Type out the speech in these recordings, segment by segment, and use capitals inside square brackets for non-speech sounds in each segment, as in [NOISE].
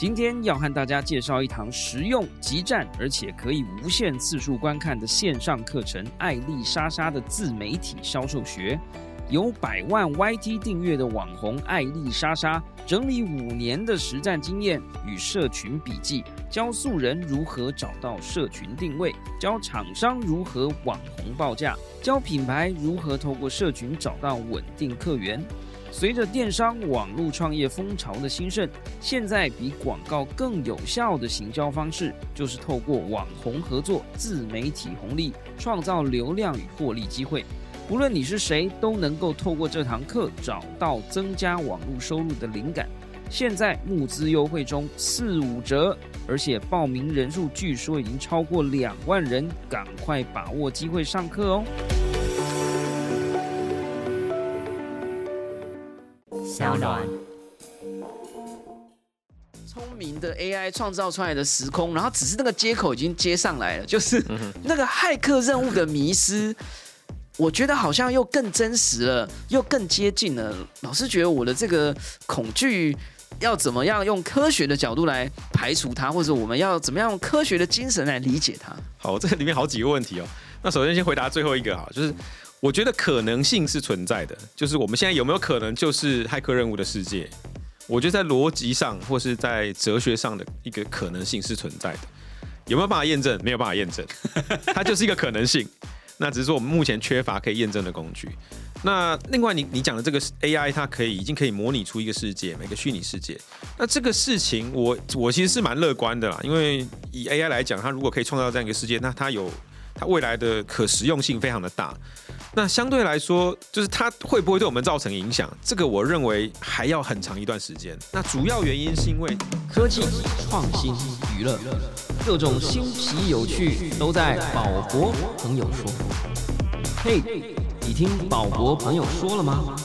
今天要和大家介绍一堂实用、极战，而且可以无限次数观看的线上课程——艾丽莎莎的自媒体销售学。有百万 YT 订阅的网红艾丽莎莎，整理五年的实战经验与社群笔记，教素人如何找到社群定位，教厂商如何网红报价，教品牌如何透过社群找到稳定客源。随着电商网络创业风潮的兴盛，现在比广告更有效的行销方式，就是透过网红合作、自媒体红利，创造流量与获利机会。不论你是谁，都能够透过这堂课找到增加网络收入的灵感。现在募资优惠中，四五折，而且报名人数据说已经超过两万人，赶快把握机会上课哦！小暖，聪明的 AI 创造出来的时空，然后只是那个接口已经接上来了，[LAUGHS] 就是那个骇客任务的迷失。我觉得好像又更真实了，又更接近了。老师觉得我的这个恐惧要怎么样用科学的角度来排除它，或者我们要怎么样用科学的精神来理解它？好，这里面好几个问题哦。那首先先回答最后一个哈，就是我觉得可能性是存在的，就是我们现在有没有可能就是骇客任务的世界？我觉得在逻辑上或是在哲学上的一个可能性是存在的，有没有办法验证？没有办法验证，[LAUGHS] 它就是一个可能性。那只是说我们目前缺乏可以验证的工具。那另外，你你讲的这个 AI，它可以已经可以模拟出一个世界，每个虚拟世界。那这个事情，我我其实是蛮乐观的啦，因为以 AI 来讲，它如果可以创造这样一个世界，那它有它未来的可实用性非常的大。那相对来说，就是它会不会对我们造成影响？这个我认为还要很长一段时间。那主要原因是因为科技创新娱乐。各种新奇有趣都在宝博朋友说。嘿，你听宝博朋友说了吗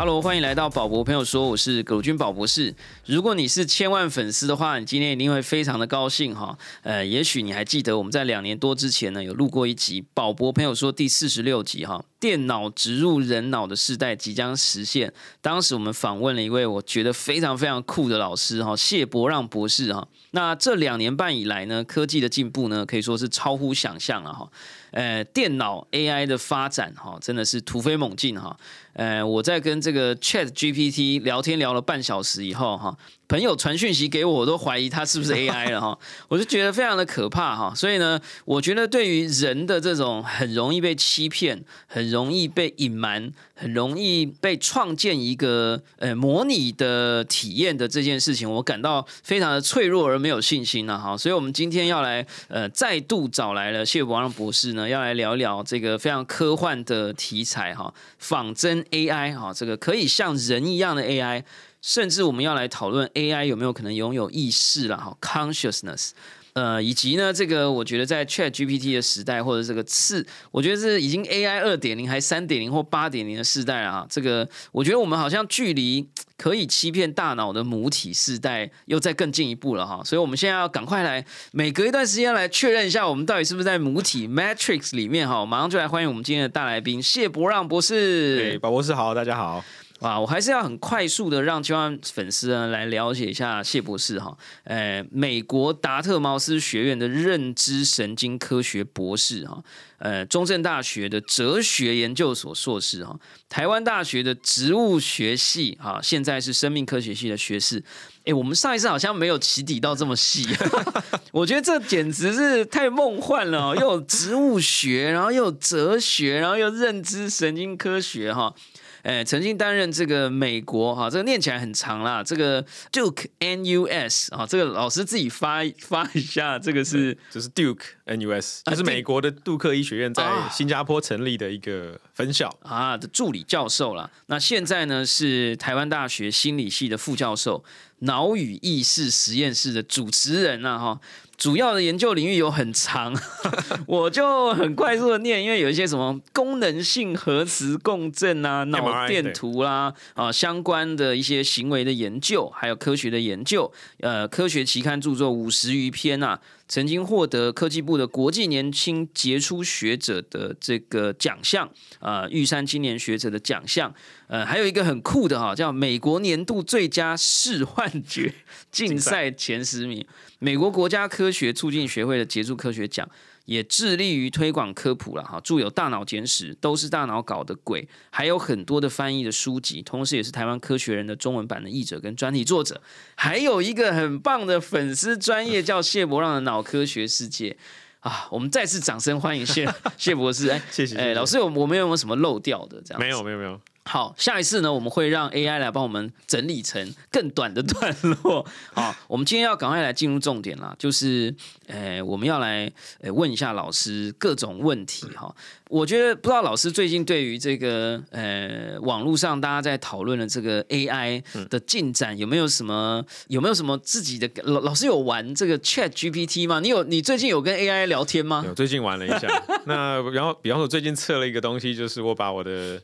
？Hello，欢迎来到宝博朋友说，我是葛军宝博士。如果你是千万粉丝的话，你今天一定会非常的高兴哈。呃，也许你还记得我们在两年多之前呢，有录过一集宝博朋友说第四十六集哈。电脑植入人脑的时代即将实现。当时我们访问了一位我觉得非常非常酷的老师哈，谢伯让博士哈。那这两年半以来呢，科技的进步呢，可以说是超乎想象了哈。呃，电脑 AI 的发展哈，真的是突飞猛进哈。呃，我在跟这个 Chat GPT 聊天聊了半小时以后哈。朋友传讯息给我，我都怀疑他是不是 AI 了哈，我就觉得非常的可怕哈。所以呢，我觉得对于人的这种很容易被欺骗、很容易被隐瞒、很容易被创建一个呃模拟的体验的这件事情，我感到非常的脆弱而没有信心了哈。所以，我们今天要来呃再度找来了谢伯让博士呢，要来聊一聊这个非常科幻的题材哈，仿真 AI 哈，这个可以像人一样的 AI。甚至我们要来讨论 AI 有没有可能拥有意识了哈，consciousness，呃，以及呢，这个我觉得在 Chat GPT 的时代，或者这个次，我觉得是已经 AI 二点零还三点零或八点零的时代了哈。这个我觉得我们好像距离可以欺骗大脑的母体世代又再更进一步了哈。所以我们现在要赶快来，每隔一段时间来确认一下，我们到底是不是在母体 Matrix 里面哈。马上就来欢迎我们今天的大来宾谢伯让博士。对，宝博士好，大家好。啊，我还是要很快速的让千万粉丝呢来了解一下谢博士哈，呃，美国达特茅斯学院的认知神经科学博士哈，呃，中正大学的哲学研究所硕士哈，台湾大学的植物学系哈，现在是生命科学系的学士。哎，我们上一次好像没有起底到这么细，[LAUGHS] 我觉得这简直是太梦幻了，又有植物学，然后又有哲学，然后又认知神经科学哈。哎，曾经担任这个美国哈，这个念起来很长啦，这个 Duke N U S 啊，这个老师自己发发一下，这个是就是 Duke N U S，就是美国的杜克医学院在新加坡成立的一个分校啊的助理教授啦。那现在呢是台湾大学心理系的副教授，脑与意识实验室的主持人啊哈。主要的研究领域有很长，[LAUGHS] 我就很快速的念，因为有一些什么功能性核磁共振啊、脑电图啦啊相关的一些行为的研究，还有科学的研究，呃，科学期刊著作五十余篇啊。曾经获得科技部的国际年轻杰出学者的这个奖项，啊，玉山青年学者的奖项，呃，还有一个很酷的哈，叫美国年度最佳视幻判决 [LAUGHS] 竞赛前十名。美国国家科学促进学会的杰出科学奖也致力于推广科普了哈，著有《大脑简史》，都是大脑搞的鬼，还有很多的翻译的书籍，同时也是台湾科学人的中文版的译者跟专题作者，还有一个很棒的粉丝专业叫谢伯让的脑科学世界啊！我们再次掌声欢迎谢 [LAUGHS] 谢博士，哎，谢谢。哎，老师，我我们有没有什么漏掉的？这样没有，没有，没有。好，下一次呢，我们会让 AI 来帮我们整理成更短的段落。[LAUGHS] 好，我们今天要赶快来进入重点啦，就是，呃，我们要来呃问一下老师各种问题哈。我觉得不知道老师最近对于这个呃网络上大家在讨论的这个 AI 的进展有没有什么有没有什么自己的老老师有玩这个 Chat GPT 吗？你有你最近有跟 AI 聊天吗？有，最近玩了一下。[LAUGHS] 那然后比方说最近测了一个东西，就是我把我的。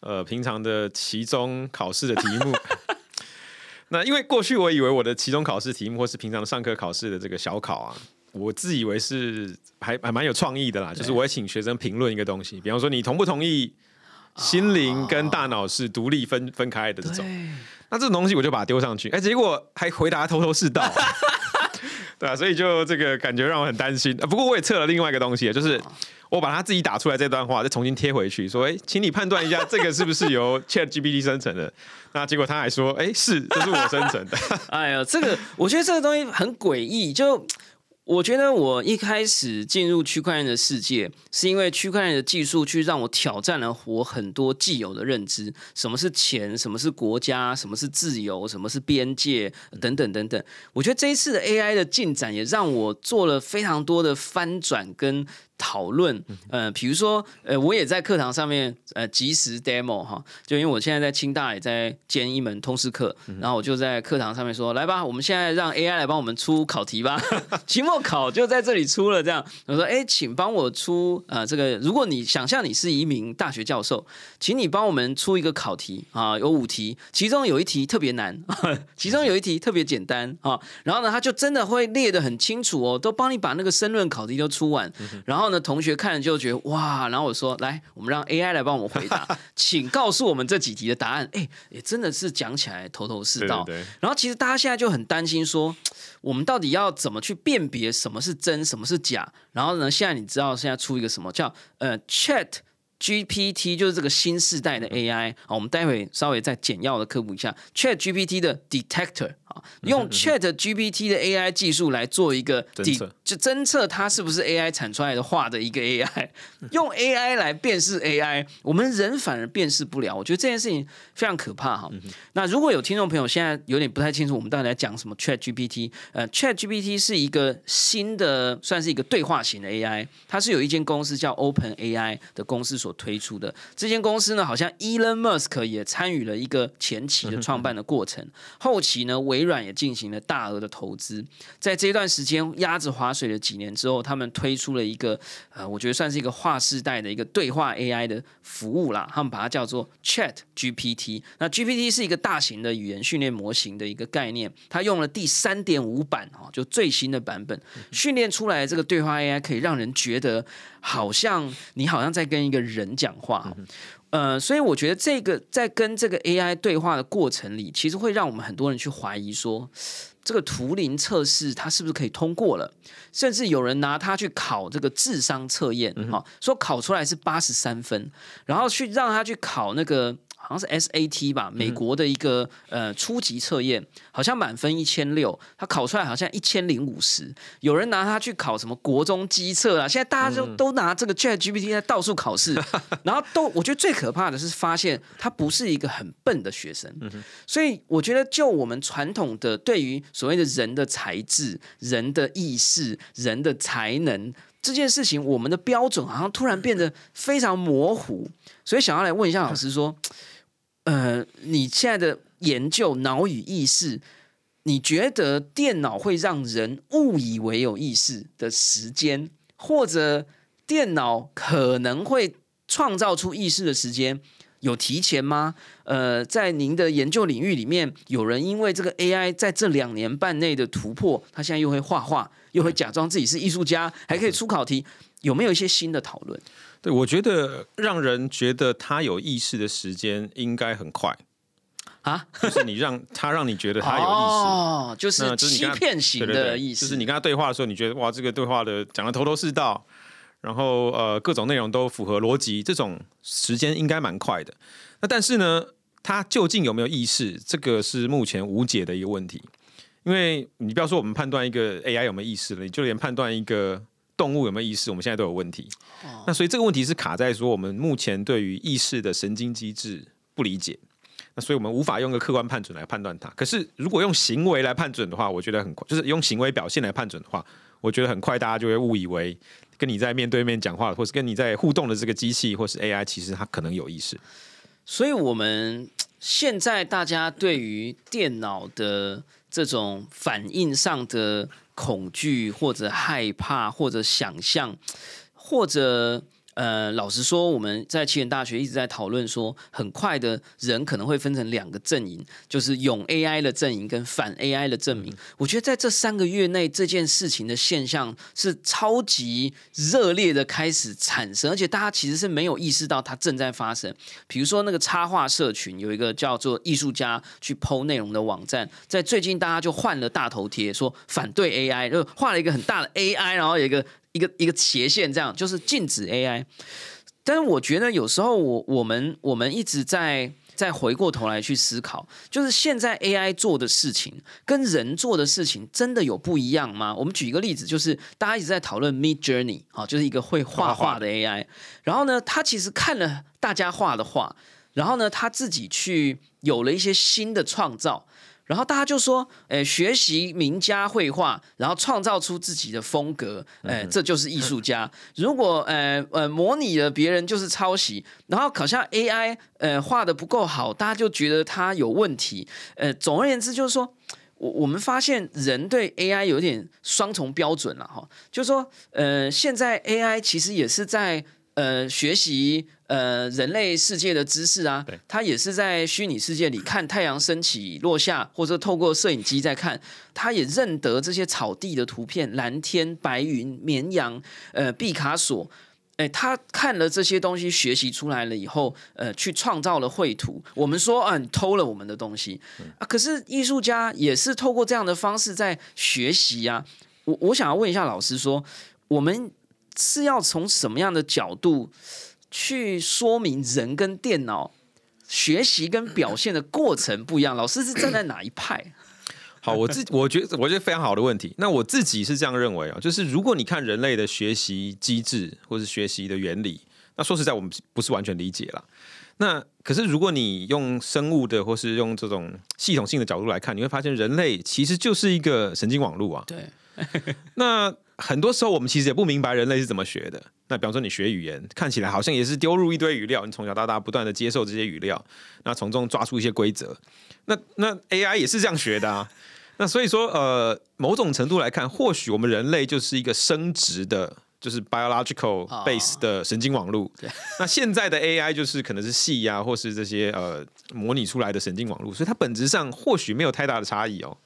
呃，平常的期中考试的题目，[LAUGHS] 那因为过去我以为我的期中考试题目或是平常上课考试的这个小考啊，我自以为是还还蛮有创意的啦，就是我会请学生评论一个东西，比方说你同不同意心灵跟大脑是独立分分开的这种，那这种东西我就把它丢上去，哎，结果还回答头头是道，对啊，所以就这个感觉让我很担心。不过我也测了另外一个东西，就是。我把他自己打出来这段话，再重新贴回去，说：“哎，请你判断一下，这个是不是由 [LAUGHS] Chat GPT 生成的？”那结果他还说：“哎，是，这是我生成的。[LAUGHS] ”哎呀，这个我觉得这个东西很诡异，就。我觉得我一开始进入区块链的世界，是因为区块链的技术去让我挑战了我很多既有的认知：什么是钱，什么是国家，什么是自由，什么是边界，等等等等。我觉得这一次的 AI 的进展，也让我做了非常多的翻转跟讨论。呃，比如说，呃，我也在课堂上面呃即时 demo 哈，就因为我现在在清大也在兼一门通识课，然后我就在课堂上面说：来吧，我们现在让 AI 来帮我们出考题吧，[LAUGHS] 期末。考就在这里出了，这样我说，哎，请帮我出呃，这个如果你想象你是一名大学教授，请你帮我们出一个考题啊，有五题，其中有一题特别难，[LAUGHS] 其中有一题特别简单啊，然后呢，他就真的会列得很清楚哦，都帮你把那个申论考题都出完，然后呢，同学看了就觉得哇，然后我说，来，我们让 AI 来帮我们回答，[LAUGHS] 请告诉我们这几题的答案，哎，也真的是讲起来头头是道，然后其实大家现在就很担心说。我们到底要怎么去辨别什么是真，什么是假？然后呢，现在你知道现在出一个什么叫呃 Chat GPT，就是这个新时代的 AI 啊。我们待会稍微再简要的科普一下 Chat GPT 的 Detector。用 Chat GPT 的 AI 技术来做一个侦测，就侦测它是不是 AI 产出来的画的一个 AI，[LAUGHS] 用 AI 来辨识 AI，我们人反而辨识不了。我觉得这件事情非常可怕哈。那如果有听众朋友现在有点不太清楚，我们到底在讲什么 Chat GPT？呃，Chat GPT 是一个新的，算是一个对话型的 AI，它是有一间公司叫 Open AI 的公司所推出的。这间公司呢，好像 Elon Musk 也参与了一个前期的创办的过程，后期呢，微软也进行了大额的投资，在这段时间鸭子划水了几年之后，他们推出了一个呃，我觉得算是一个划时代的一个对话 AI 的服务啦。他们把它叫做 Chat GPT。那 GPT 是一个大型的语言训练模型的一个概念，它用了第三点五版哈，就最新的版本训练出来的这个对话 AI，可以让人觉得好像你好像在跟一个人讲话。呃，所以我觉得这个在跟这个 AI 对话的过程里，其实会让我们很多人去怀疑说，这个图灵测试它是不是可以通过了？甚至有人拿它去考这个智商测验，哈，说考出来是八十三分，然后去让他去考那个。好像是 SAT 吧，美国的一个呃初级测验，好像满分一千六，他考出来好像一千零五十。有人拿他去考什么国中基测啊？现在大家就都拿这个 ChatGPT 在到处考试，[LAUGHS] 然后都我觉得最可怕的是发现他不是一个很笨的学生。所以我觉得，就我们传统的对于所谓的人的才智、人的意识、人的才能这件事情，我们的标准好像突然变得非常模糊。所以想要来问一下老师说。呃，你现在的研究脑与意识，你觉得电脑会让人误以为有意识的时间，或者电脑可能会创造出意识的时间，有提前吗？呃，在您的研究领域里面，有人因为这个 AI 在这两年半内的突破，他现在又会画画，又会假装自己是艺术家，还可以出考题，有没有一些新的讨论？对，我觉得让人觉得他有意识的时间应该很快啊，[LAUGHS] 就是你让他让你觉得他有意识。哦，就是欺骗型的意思，就是你跟他对话的时候，你觉得哇，这个对话的讲的头头是道，然后呃各种内容都符合逻辑，这种时间应该蛮快的。那但是呢，他究竟有没有意识，这个是目前无解的一个问题。因为你不要说我们判断一个 AI 有没有意识了，你就连判断一个动物有没有意识，我们现在都有问题。那所以这个问题是卡在说我们目前对于意识的神经机制不理解。那所以我们无法用个客观判准来判断它。可是如果用行为来判准的话，我觉得很快，就是用行为表现来判准的话，我觉得很快大家就会误以为跟你在面对面讲话，或是跟你在互动的这个机器或是 AI，其实它可能有意识。所以我们现在大家对于电脑的这种反应上的恐惧，或者害怕，或者想象，或者呃，老实说，我们在起点大学一直在讨论说，很快的人可能会分成两个阵营，就是用 AI 的阵营跟反 AI 的阵营。我觉得在这三个月内，这件事情的现象是超级热烈的开始产生，而且大家其实是没有意识到它正在发生。比如说那个插画社群有一个叫做艺术家去剖内容的网站，在最近大家就换了大头贴，说反对 AI，就画了一个很大的 AI，然后有一个一个一个斜线，这样就是禁止 AI。但是我觉得有时候我我们我们一直在在回过头来去思考，就是现在 AI 做的事情跟人做的事情真的有不一样吗？我们举一个例子，就是大家一直在讨论 Mid Journey 啊，就是一个会画画的 AI，然后呢，他其实看了大家画的画，然后呢，他自己去有了一些新的创造。然后大家就说，诶，学习名家绘画，然后创造出自己的风格，诶，这就是艺术家。[LAUGHS] 如果呃呃模拟了别人就是抄袭，然后好像 AI 呃画的不够好，大家就觉得它有问题。呃，总而言之就是说，我我们发现人对 AI 有点双重标准了哈，就是说，呃，现在 AI 其实也是在呃学习。呃，人类世界的知识啊，他也是在虚拟世界里看太阳升起落下，或者透过摄影机在看，他也认得这些草地的图片、蓝天白云、绵羊，呃，毕卡索，哎，他看了这些东西，学习出来了以后，呃，去创造了绘图。我们说啊，你偷了我们的东西啊，可是艺术家也是透过这样的方式在学习呀。我我想要问一下老师，说我们是要从什么样的角度？去说明人跟电脑学习跟表现的过程不一样，老师是站在哪一派？[COUGHS] 好，我自我觉得我觉得非常好的问题。那我自己是这样认为啊，就是如果你看人类的学习机制或是学习的原理，那说实在我们不是完全理解了。那可是如果你用生物的或是用这种系统性的角度来看，你会发现人类其实就是一个神经网络啊。对，[LAUGHS] 那。很多时候我们其实也不明白人类是怎么学的。那比方说你学语言，看起来好像也是丢入一堆语料，你从小到大不断的接受这些语料，那从中抓出一些规则。那那 AI 也是这样学的啊。[LAUGHS] 那所以说，呃，某种程度来看，或许我们人类就是一个生殖的，就是 biological base 的神经网络。那现在的 AI 就是可能是戏呀，或是这些呃模拟出来的神经网络，所以它本质上或许没有太大的差异哦。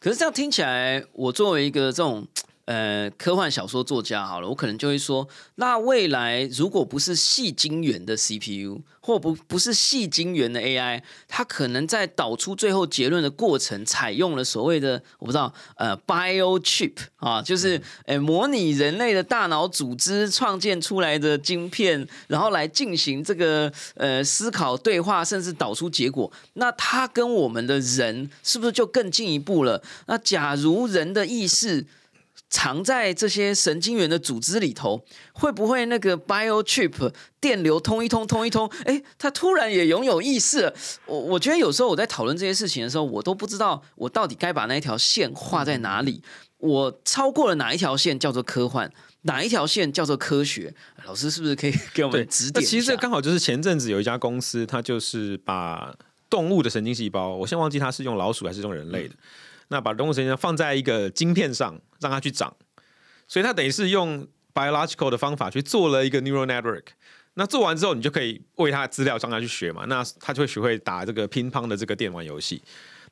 可是这样听起来，我作为一个这种。呃，科幻小说作家好了，我可能就会说，那未来如果不是细晶圆的 CPU，或不不是细晶圆的 AI，它可能在导出最后结论的过程，采用了所谓的我不知道呃 bio chip 啊，就是呃模拟人类的大脑组织创建出来的晶片，然后来进行这个呃思考对话，甚至导出结果。那它跟我们的人是不是就更进一步了？那假如人的意识藏在这些神经元的组织里头，会不会那个 bio chip 电流通一通通一通？哎，它突然也拥有意识。我我觉得有时候我在讨论这些事情的时候，我都不知道我到底该把那一条线画在哪里。我超过了哪一条线叫做科幻，哪一条线叫做科学？老师是不是可以给我们指点？其实这刚好就是前阵子有一家公司，它就是把动物的神经细胞，我先忘记它是用老鼠还是用人类的。那把动物神经放在一个晶片上，让它去长，所以它等于是用 biological 的方法去做了一个 neural network。那做完之后，你就可以喂它的资料，让它去学嘛。那它就会学会打这个乒乓的这个电玩游戏。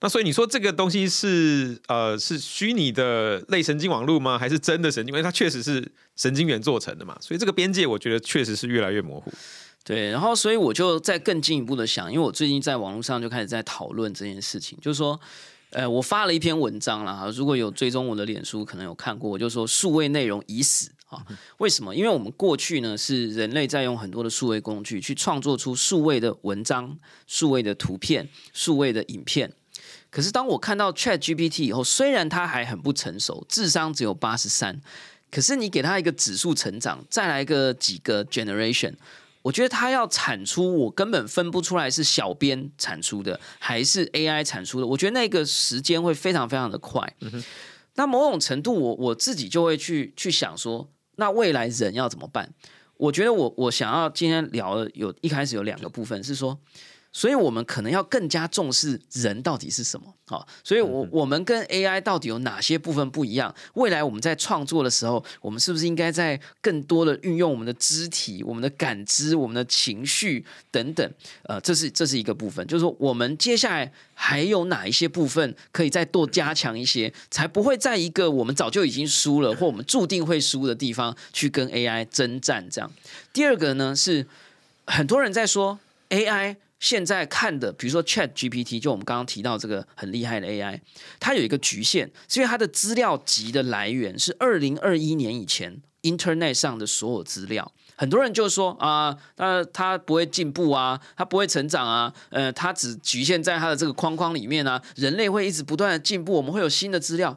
那所以你说这个东西是呃是虚拟的类神经网络吗？还是真的神经？因为它确实是神经元做成的嘛。所以这个边界，我觉得确实是越来越模糊。对，然后所以我就再更进一步的想，因为我最近在网络上就开始在讨论这件事情，就是说，呃，我发了一篇文章了哈，如果有追踪我的脸书，可能有看过，我就说数位内容已死啊，为什么？因为我们过去呢是人类在用很多的数位工具去创作出数位的文章、数位的图片、数位的影片。可是当我看到 Chat GPT 以后，虽然它还很不成熟，智商只有八十三，可是你给它一个指数成长，再来个几个 generation，我觉得它要产出，我根本分不出来是小编产出的还是 AI 产出的。我觉得那个时间会非常非常的快。那某种程度，我我自己就会去去想说，那未来人要怎么办？我觉得我我想要今天聊的有一开始有两个部分是说。所以我们可能要更加重视人到底是什么好？所以，我我们跟 AI 到底有哪些部分不一样？未来我们在创作的时候，我们是不是应该在更多的运用我们的肢体、我们的感知、我们的情绪等等？呃，这是这是一个部分，就是说，我们接下来还有哪一些部分可以再多加强一些，才不会在一个我们早就已经输了或我们注定会输的地方去跟 AI 征战？这样。第二个呢，是很多人在说 AI。现在看的，比如说 Chat GPT，就我们刚刚提到这个很厉害的 AI，它有一个局限，是因为它的资料集的来源是二零二一年以前 Internet 上的所有资料。很多人就说啊，那它不会进步啊，它不会成长啊，呃，它只局限在它的这个框框里面啊。人类会一直不断的进步，我们会有新的资料。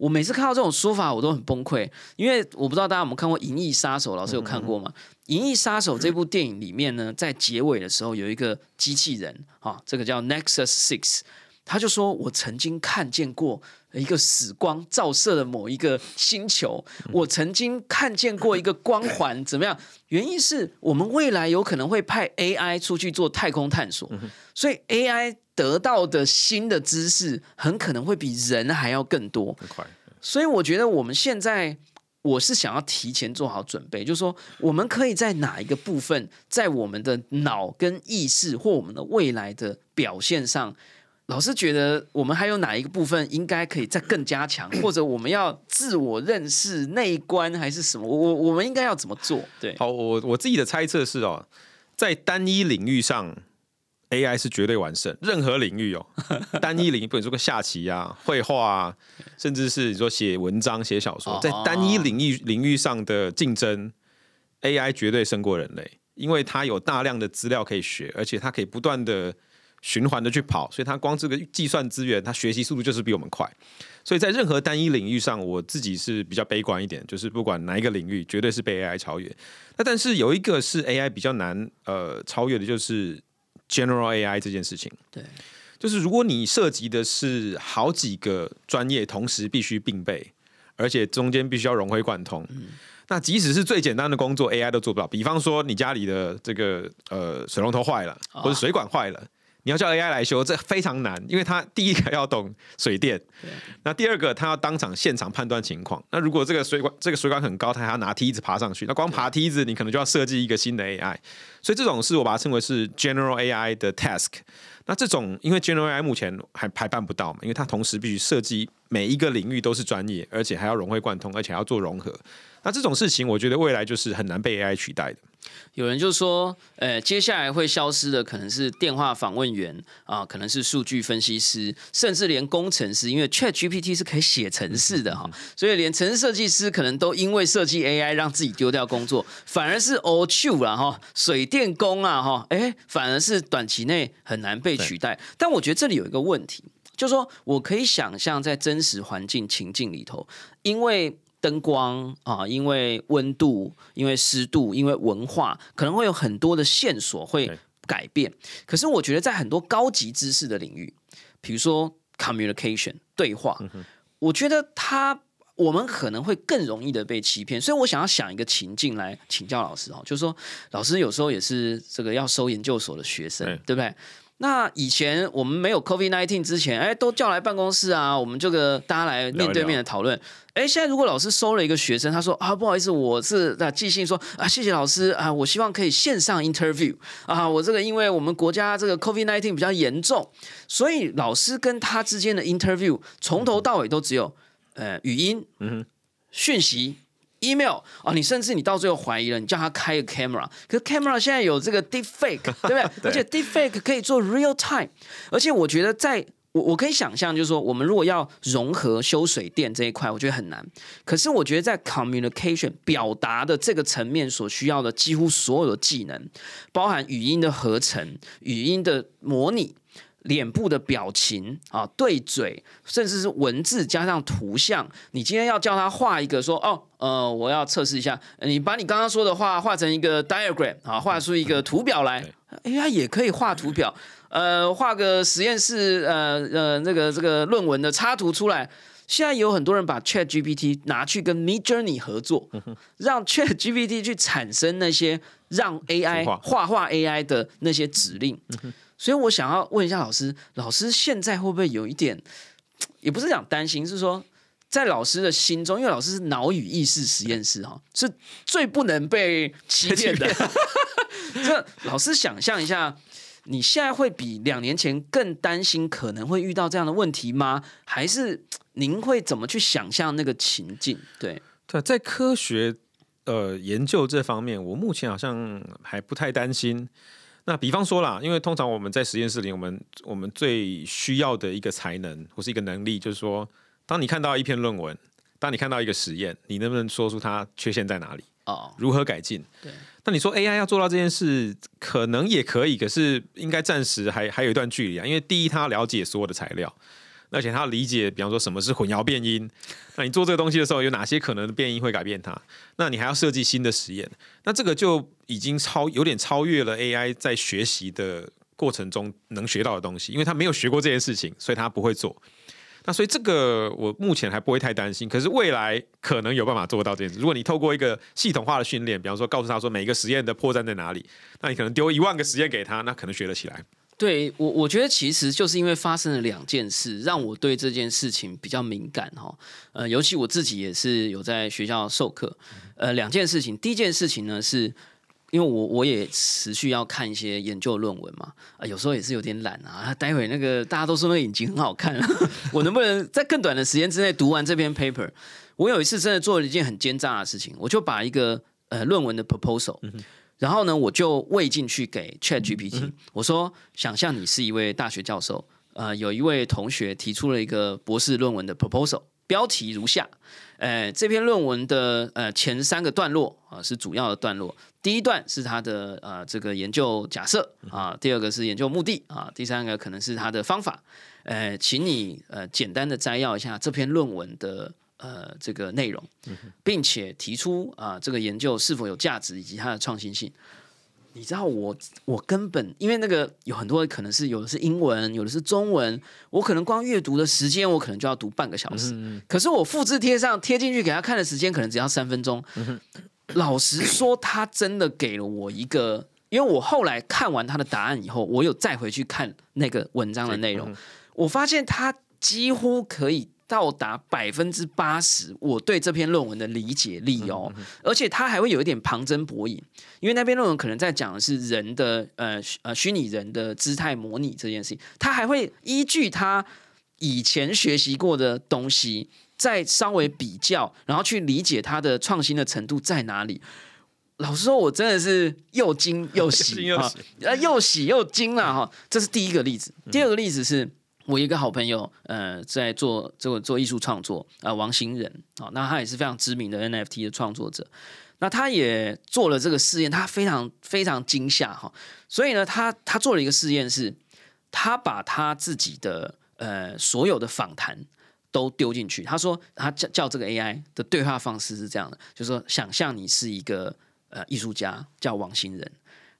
我每次看到这种说法，我都很崩溃，因为我不知道大家有没有看过《银翼杀手》，老师有看过吗？《银翼杀手》这部电影里面呢，在结尾的时候有一个机器人，哈，这个叫 Nexus Six，他就说：“我曾经看见过一个死光照射的某一个星球，我曾经看见过一个光环，怎么样？原因是我们未来有可能会派 AI 出去做太空探索，所以 AI。”得到的新的知识很可能会比人还要更多，快。所以我觉得我们现在，我是想要提前做好准备，就是说，我们可以在哪一个部分，在我们的脑跟意识或我们的未来的表现上，老师觉得我们还有哪一个部分应该可以再更加强，或者我们要自我认识内观还是什么？我我们应该要怎么做？对，好，我我自己的猜测是哦，在单一领域上。AI 是绝对完胜任何领域哦，[LAUGHS] 单一领域，比如说个下棋啊、绘画啊，甚至是你说写文章、写小说，在单一领域领域上的竞争，AI 绝对胜过人类，因为它有大量的资料可以学，而且它可以不断的循环的去跑，所以它光这个计算资源，它学习速度就是比我们快。所以在任何单一领域上，我自己是比较悲观一点，就是不管哪一个领域，绝对是被 AI 超越。那但是有一个是 AI 比较难呃超越的，就是。General AI 这件事情，对，就是如果你涉及的是好几个专业同时必须并备，而且中间必须要融会贯通，那即使是最简单的工作，AI 都做不到。比方说，你家里的这个呃水龙头坏了，或者水管坏了。你要叫 AI 来修，这非常难，因为它第一个要懂水电，那第二个它要当场现场判断情况。那如果这个水管这个水管很高，它还要拿梯子爬上去，那光爬梯子你可能就要设计一个新的 AI。所以这种是我把它称为是 General AI 的 task。那这种因为 General AI 目前还还办不到嘛，因为它同时必须设计每一个领域都是专业，而且还要融会贯通，而且还要做融合。那这种事情，我觉得未来就是很难被 AI 取代的。有人就说，呃，接下来会消失的可能是电话访问员啊，可能是数据分析师，甚至连工程师，因为 Chat GPT 是可以写程式的哈，所以连城市设计师可能都因为设计 AI 让自己丢掉工作，反而是 All True 了哈，水电工啊哈，哎，反而是短期内很难被取代。但我觉得这里有一个问题，就是说我可以想象在真实环境情境里头，因为灯光啊，因为温度，因为湿度，因为文化，可能会有很多的线索会改变。可是我觉得在很多高级知识的领域，比如说 communication 对话，我觉得它我们可能会更容易的被欺骗。所以我想要想一个情境来请教老师哦，就是说老师有时候也是这个要收研究所的学生，对不对？那以前我们没有 COVID nineteen 之前，哎，都叫来办公室啊，我们这个大家来面对面的讨论。哎，现在如果老师收了一个学生，他说啊，不好意思，我是啊寄信说啊，谢谢老师啊，我希望可以线上 interview 啊，我这个因为我们国家这个 COVID nineteen 比较严重，所以老师跟他之间的 interview 从头到尾都只有呃语音、嗯讯息、email 哦，你甚至你到最后怀疑了，你叫他开个 camera，可是 camera 现在有这个 deep fake，[LAUGHS] 对不对？而且 deep fake 可以做 real time，而且我觉得在我我可以想象，就是说我们如果要融合修水电这一块，我觉得很难。可是我觉得在 communication 表达的这个层面所需要的几乎所有的技能，包含语音的合成、语音的模拟。脸部的表情啊，对嘴，甚至是文字加上图像。你今天要叫他画一个，说哦，呃，我要测试一下，你把你刚刚说的话画成一个 diagram 啊，画出一个图表来。AI 也可以画图表，呃，画个实验室，呃呃，那个这个论文的插图出来。现在有很多人把 Chat GPT 拿去跟 Mid Journey 合作，[LAUGHS] 让 Chat GPT 去产生那些让 AI 画画 AI 的那些指令。[LAUGHS] 所以我想要问一下老师，老师现在会不会有一点，也不是讲担心，是说在老师的心中，因为老师是脑与意识实验室哈，是最不能被欺骗的。[LAUGHS] 这老师想象一下，你现在会比两年前更担心可能会遇到这样的问题吗？还是您会怎么去想象那个情境？对对，在科学呃研究这方面，我目前好像还不太担心。那比方说啦，因为通常我们在实验室里，我们我们最需要的一个才能或是一个能力，就是说，当你看到一篇论文，当你看到一个实验，你能不能说出它缺陷在哪里？哦，如何改进？对。那你说 AI 要做到这件事，可能也可以，可是应该暂时还还有一段距离啊。因为第一，他了解所有的材料。而且他理解，比方说什么是混淆变音，那你做这个东西的时候，有哪些可能的变音会改变它？那你还要设计新的实验，那这个就已经超有点超越了 AI 在学习的过程中能学到的东西，因为他没有学过这件事情，所以他不会做。那所以这个我目前还不会太担心，可是未来可能有办法做到这件事。如果你透过一个系统化的训练，比方说告诉他说每一个实验的破绽在哪里，那你可能丢一万个实验给他，那可能学得起来。对我，我觉得其实就是因为发生了两件事，让我对这件事情比较敏感哈。呃，尤其我自己也是有在学校授课。呃，两件事情，第一件事情呢，是因为我我也持续要看一些研究论文嘛，啊，有时候也是有点懒啊。待会那个大家都说那个引擎很好看，[LAUGHS] 我能不能在更短的时间之内读完这篇 paper？我有一次真的做了一件很奸诈的事情，我就把一个呃论文的 proposal。然后呢，我就喂进去给 Chat GPT，我说：想象你是一位大学教授，呃，有一位同学提出了一个博士论文的 proposal，标题如下：呃，这篇论文的呃前三个段落啊是主要的段落，第一段是他的呃这个研究假设啊，第二个是研究目的啊，第三个可能是他的方法。呃，请你呃简单的摘要一下这篇论文的。呃，这个内容，并且提出啊，这个研究是否有价值以及它的创新性。你知道，我我根本因为那个有很多可能是有的是英文，有的是中文，我可能光阅读的时间我可能就要读半个小时。可是我复制贴上贴进去给他看的时间可能只要三分钟。老实说，他真的给了我一个，因为我后来看完他的答案以后，我有再回去看那个文章的内容，我发现他几乎可以。到达百分之八十，我对这篇论文的理解力哦，而且他还会有一点旁征博引，因为那篇论文可能在讲的是人的呃呃虚拟人的姿态模拟这件事情，他还会依据他以前学习过的东西，再稍微比较，然后去理解他的创新的程度在哪里。老实说，我真的是又惊又喜啊，呃，[LAUGHS] 又喜又惊了哈。这是第一个例子，第二个例子是。我一个好朋友，呃，在做这个做艺术创作啊，王新仁啊，那他也是非常知名的 NFT 的创作者。那他也做了这个试验，他非常非常惊吓哈。所以呢，他他做了一个试验，是他把他自己的呃所有的访谈都丢进去。他说，他叫叫这个 AI 的对话方式是这样的，就是说，想象你是一个呃艺术家，叫王新仁，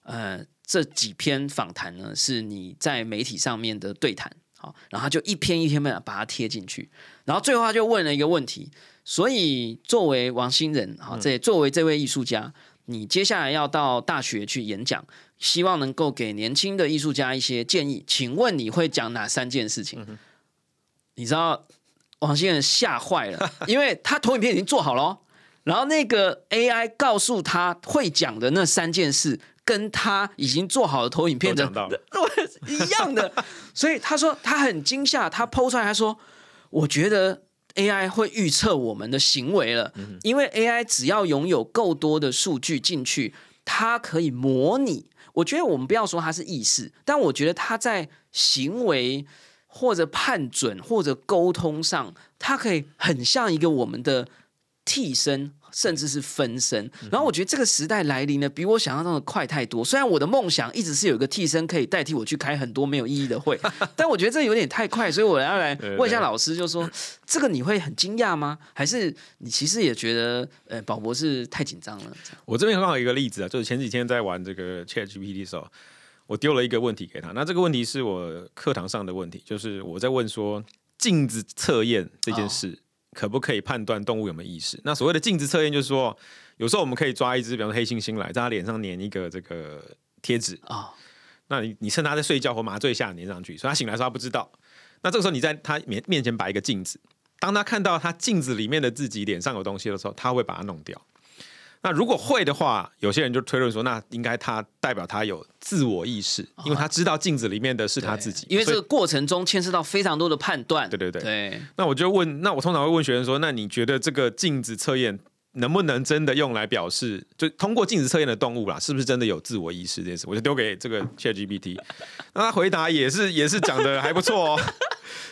呃，这几篇访谈呢是你在媒体上面的对谈。好，然后他就一篇一篇的把它贴进去，然后最后他就问了一个问题：，所以作为王新仁，好，这作为这位艺术家，你接下来要到大学去演讲，希望能够给年轻的艺术家一些建议，请问你会讲哪三件事情？你知道王新仁吓坏了，因为他投影片已经做好了，然后那个 AI 告诉他会讲的那三件事。跟他已经做好的投影片的一样的，[LAUGHS] 所以他说他很惊吓，他剖出来，他说：“我觉得 AI 会预测我们的行为了，因为 AI 只要拥有够多的数据进去，它可以模拟。我觉得我们不要说它是意识，但我觉得它在行为或者判准或者沟通上，它可以很像一个我们的替身。甚至是分身，然后我觉得这个时代来临呢，比我想象中的快太多。虽然我的梦想一直是有一个替身可以代替我去开很多没有意义的会，[LAUGHS] 但我觉得这有点太快，所以我要来问一下老师，就说这个你会很惊讶吗？还是你其实也觉得呃，宝博士太紧张了？我这边很好一个例子啊，就是前几天在玩这个 Chat GPT 的时候，我丢了一个问题给他。那这个问题是我课堂上的问题，就是我在问说镜子测验这件事。可不可以判断动物有没有意识？那所谓的镜子测验，就是说，有时候我们可以抓一只，比方说黑猩猩来，在它脸上粘一个这个贴纸啊。那你你趁它在睡觉或麻醉下粘上去，所以它醒来时候它不知道。那这个时候你在它面面前摆一个镜子，当它看到它镜子里面的自己脸上有东西的时候，它会把它弄掉。那如果会的话，有些人就推论说，那应该他代表他有自我意识，因为他知道镜子里面的是他自己。因为这个过程中牵涉到非常多的判断。对对对。对。那我就问，那我通常会问学生说，那你觉得这个镜子测验能不能真的用来表示，就通过镜子测验的动物啦，是不是真的有自我意识这件事？我就丢给这个 ChatGPT，[LAUGHS] 那他回答也是也是讲的还不错哦，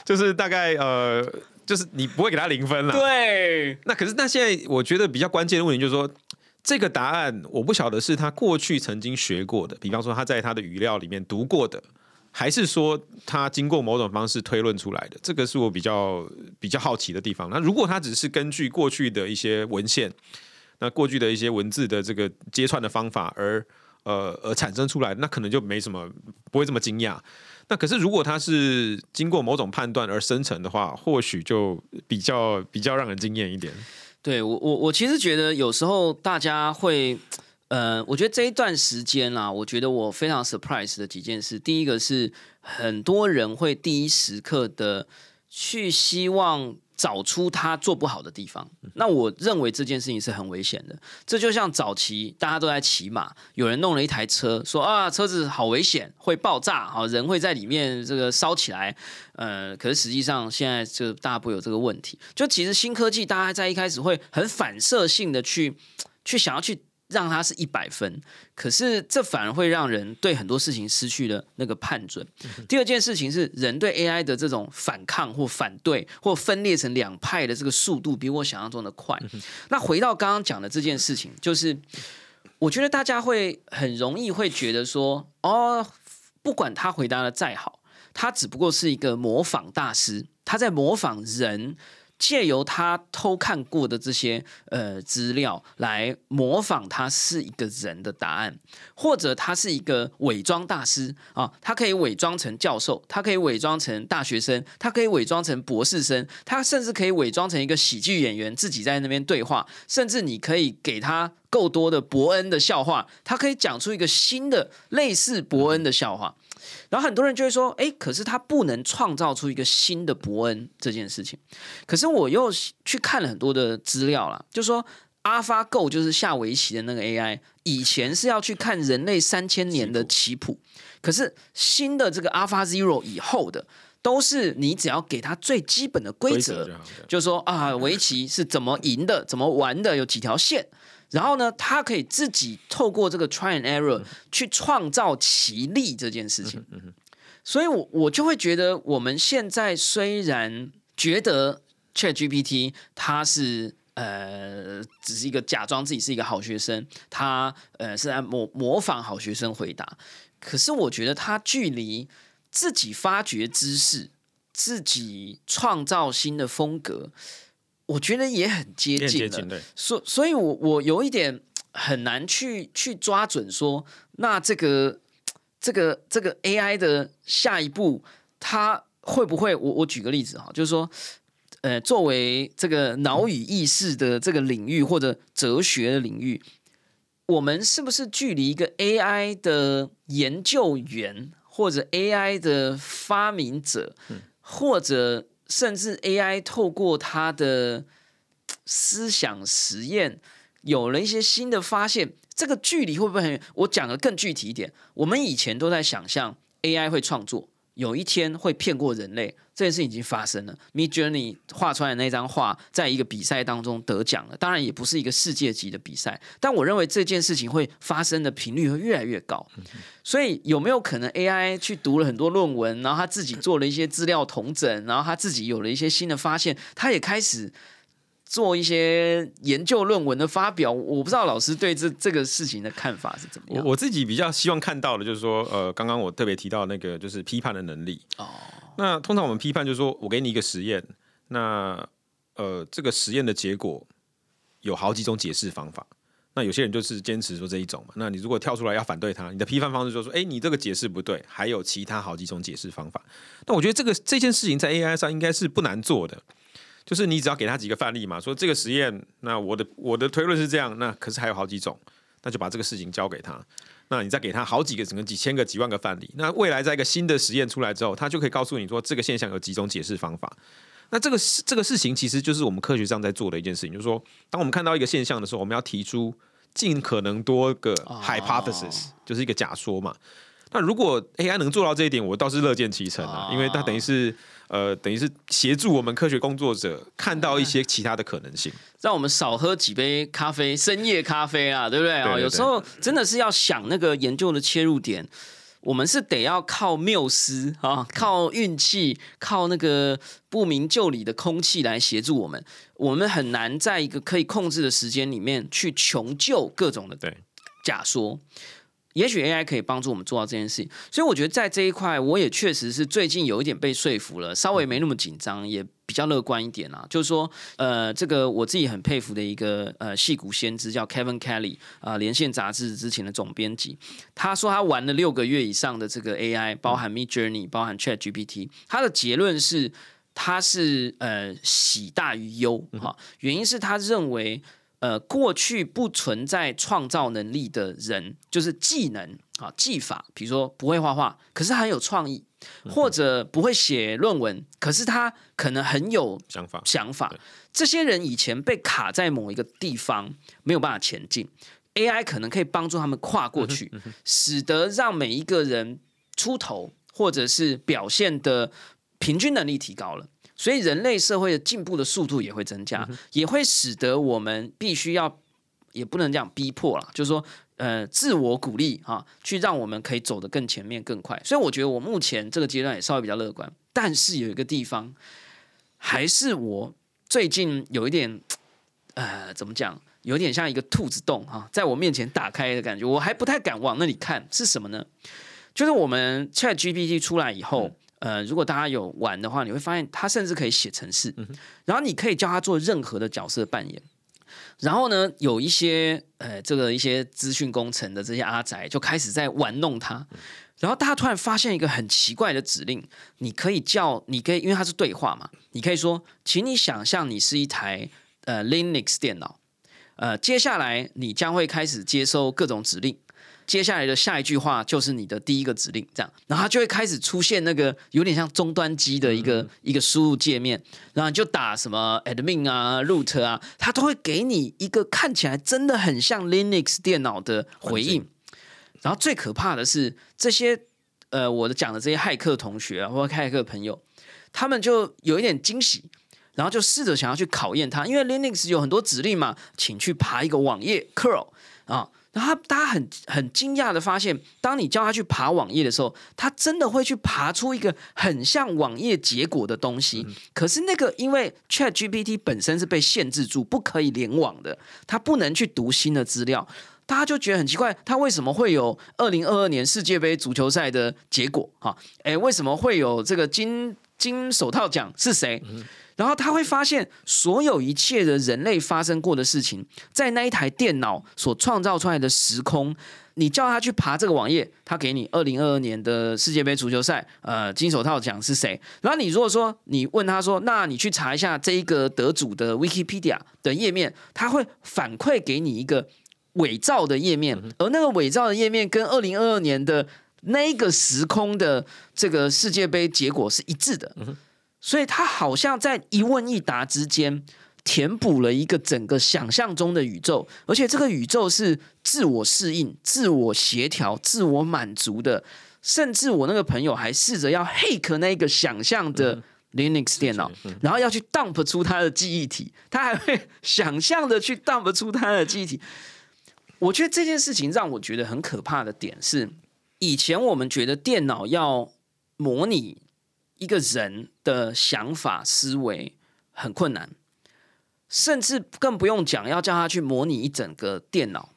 就是大概呃，就是你不会给他零分了。对。那可是那现在我觉得比较关键的问题就是说。这个答案我不晓得是他过去曾经学过的，比方说他在他的语料里面读过的，还是说他经过某种方式推论出来的。这个是我比较比较好奇的地方。那如果他只是根据过去的一些文献，那过去的一些文字的这个接串的方法而呃而产生出来，那可能就没什么不会这么惊讶。那可是如果他是经过某种判断而生成的话，或许就比较比较让人惊艳一点。对我我我其实觉得有时候大家会，呃，我觉得这一段时间啊，我觉得我非常 surprise 的几件事，第一个是很多人会第一时刻的去希望。找出他做不好的地方，那我认为这件事情是很危险的。这就像早期大家都在骑马，有人弄了一台车，说啊车子好危险，会爆炸，好人会在里面这个烧起来。呃，可是实际上现在就大家不有这个问题。就其实新科技，大家在一开始会很反射性的去去想要去。让它是一百分，可是这反而会让人对很多事情失去了那个判准。第二件事情是，人对 AI 的这种反抗或反对或分裂成两派的这个速度，比我想象中的快。那回到刚刚讲的这件事情，就是我觉得大家会很容易会觉得说，哦，不管他回答的再好，他只不过是一个模仿大师，他在模仿人。借由他偷看过的这些呃资料来模仿他是一个人的答案，或者他是一个伪装大师啊，他可以伪装成教授，他可以伪装成大学生，他可以伪装成博士生，他甚至可以伪装成一个喜剧演员，自己在那边对话，甚至你可以给他够多的伯恩的笑话，他可以讲出一个新的类似伯恩的笑话。然后很多人就会说：“哎，可是他不能创造出一个新的伯恩这件事情。”可是我又去看了很多的资料了，就说 AlphaGo 就是下围棋的那个 AI，以前是要去看人类三千年的棋谱，可是新的这个 AlphaZero 以后的，都是你只要给他最基本的规则，就说啊，围棋是怎么赢的，怎么玩的，有几条线。然后呢，他可以自己透过这个 try and error 去创造奇力这件事情。所以，我我就会觉得，我们现在虽然觉得 Chat GPT 它是呃只是一个假装自己是一个好学生，他呃是在模模仿好学生回答，可是我觉得他距离自己发掘知识、自己创造新的风格。我觉得也很接近的，所所以，我我有一点很难去去抓准说，那这个这个这个 AI 的下一步，它会不会？我我举个例子哈，就是说，呃，作为这个脑与意识的这个领域或者哲学的领域，我们是不是距离一个 AI 的研究员或者 AI 的发明者，或者？甚至 AI 透过他的 [TSK] 思想实验，有了一些新的发现。这个距离会不会很远？我讲的更具体一点，我们以前都在想象 AI 会创作，有一天会骗过人类，这件事已经发生了。Mid Journey 画出来的那张画，在一个比赛当中得奖了，当然也不是一个世界级的比赛，但我认为这件事情会发生的频率会越来越高。所以有没有可能 AI 去读了很多论文，然后他自己做了一些资料统整，然后他自己有了一些新的发现，他也开始做一些研究论文的发表？我不知道老师对这这个事情的看法是怎么样。我我自己比较希望看到的，就是说，呃，刚刚我特别提到那个，就是批判的能力。哦，那通常我们批判就是说我给你一个实验，那呃，这个实验的结果有好几种解释方法。那有些人就是坚持说这一种嘛。那你如果跳出来要反对他，你的批判方式就是说，哎，你这个解释不对，还有其他好几种解释方法。那我觉得这个这件事情在 AI 上应该是不难做的，就是你只要给他几个范例嘛，说这个实验，那我的我的推论是这样，那可是还有好几种，那就把这个事情交给他。那你再给他好几个，整个几千个、几万个范例，那未来在一个新的实验出来之后，他就可以告诉你说这个现象有几种解释方法。那这个事这个事情其实就是我们科学上在做的一件事情，就是说，当我们看到一个现象的时候，我们要提出尽可能多个 hypothesis，、就是一个假说嘛。那如果 AI 能做到这一点，我倒是乐见其成啊，因为它等于是呃，等于是协助我们科学工作者看到一些其他的可能性。让我们少喝几杯咖啡，深夜咖啡啊，对不对啊？有时候真的是要想那个研究的切入点，我们是得要靠缪斯啊，靠运气，靠那个不明就里的空气来协助我们。我们很难在一个可以控制的时间里面去穷究各种的对假说。也许 AI 可以帮助我们做到这件事情，所以我觉得在这一块，我也确实是最近有一点被说服了，稍微没那么紧张，也比较乐观一点啊。就是说，呃，这个我自己很佩服的一个呃戏骨先知叫 Kevin Kelly 啊、连线杂志之前的总编辑，他说他玩了六个月以上的这个 AI，包含 Mid Journey，包含 Chat GPT，他的结论是他是呃喜大于忧哈，原因是他认为。呃，过去不存在创造能力的人，就是技能啊、技法，比如说不会画画，可是很有创意，或者不会写论文，可是他可能很有想法想法。这些人以前被卡在某一个地方，没有办法前进。AI 可能可以帮助他们跨过去，使得让每一个人出头，或者是表现的平均能力提高了。所以人类社会的进步的速度也会增加，也会使得我们必须要，也不能这样逼迫了，就是说，呃，自我鼓励啊、去让我们可以走得更前面、更快。所以我觉得我目前这个阶段也稍微比较乐观，但是有一个地方，还是我最近有一点，呃，怎么讲，有点像一个兔子洞哈、在我面前打开的感觉，我还不太敢往那里看，是什么呢？就是我们 Chat GPT 出来以后，呃，如果大家有玩的话，你会发现它甚至可以写程式，然后你可以叫它做任何的角色扮演。然后呢，有一些呃，这个一些资讯工程的这些阿宅就开始在玩弄它。然后大家突然发现一个很奇怪的指令，你可以叫，你可以，因为它是对话嘛，你可以说，请你想象你是一台呃 Linux 电脑，呃，接下来你将会开始接收各种指令。接下来的下一句话就是你的第一个指令，这样，然后它就会开始出现那个有点像终端机的一个、一个输入界面，然后你就打什么 admin 啊、root 啊，它都会给你一个看起来真的很像 Linux 电脑的回应。然后最可怕的是这些呃，我的讲的这些骇客同学啊，或者骇客朋友，他们就有一点惊喜，然后就试着想要去考验它，因为 Linux 有很多指令嘛，请去爬一个网页 curl 啊。然后大家很很惊讶的发现，当你叫他去爬网页的时候，他真的会去爬出一个很像网页结果的东西。可是那个因为 Chat GPT 本身是被限制住，不可以联网的，它不能去读新的资料。大家就觉得很奇怪，它为什么会有二零二二年世界杯足球赛的结果？哈，哎，为什么会有这个金金手套奖是谁？然后他会发现，所有一切的人类发生过的事情，在那一台电脑所创造出来的时空，你叫他去爬这个网页，他给你二零二二年的世界杯足球赛，呃，金手套奖是谁？然后你如果说你问他说，那你去查一下这一个得主的 Wikipedia 的页面，他会反馈给你一个伪造的页面，而那个伪造的页面跟二零二二年的那个时空的这个世界杯结果是一致的。所以他好像在一问一答之间填补了一个整个想象中的宇宙，而且这个宇宙是自我适应、自我协调、自我满足的。甚至我那个朋友还试着要 hack 那个想象的 Linux 电脑，然后要去 dump 出他的记忆体，他还会想象的去 dump 出他的记忆体。我觉得这件事情让我觉得很可怕的点是，以前我们觉得电脑要模拟一个人的想法思维很困难，甚至更不用讲要叫他去模拟一整个电脑，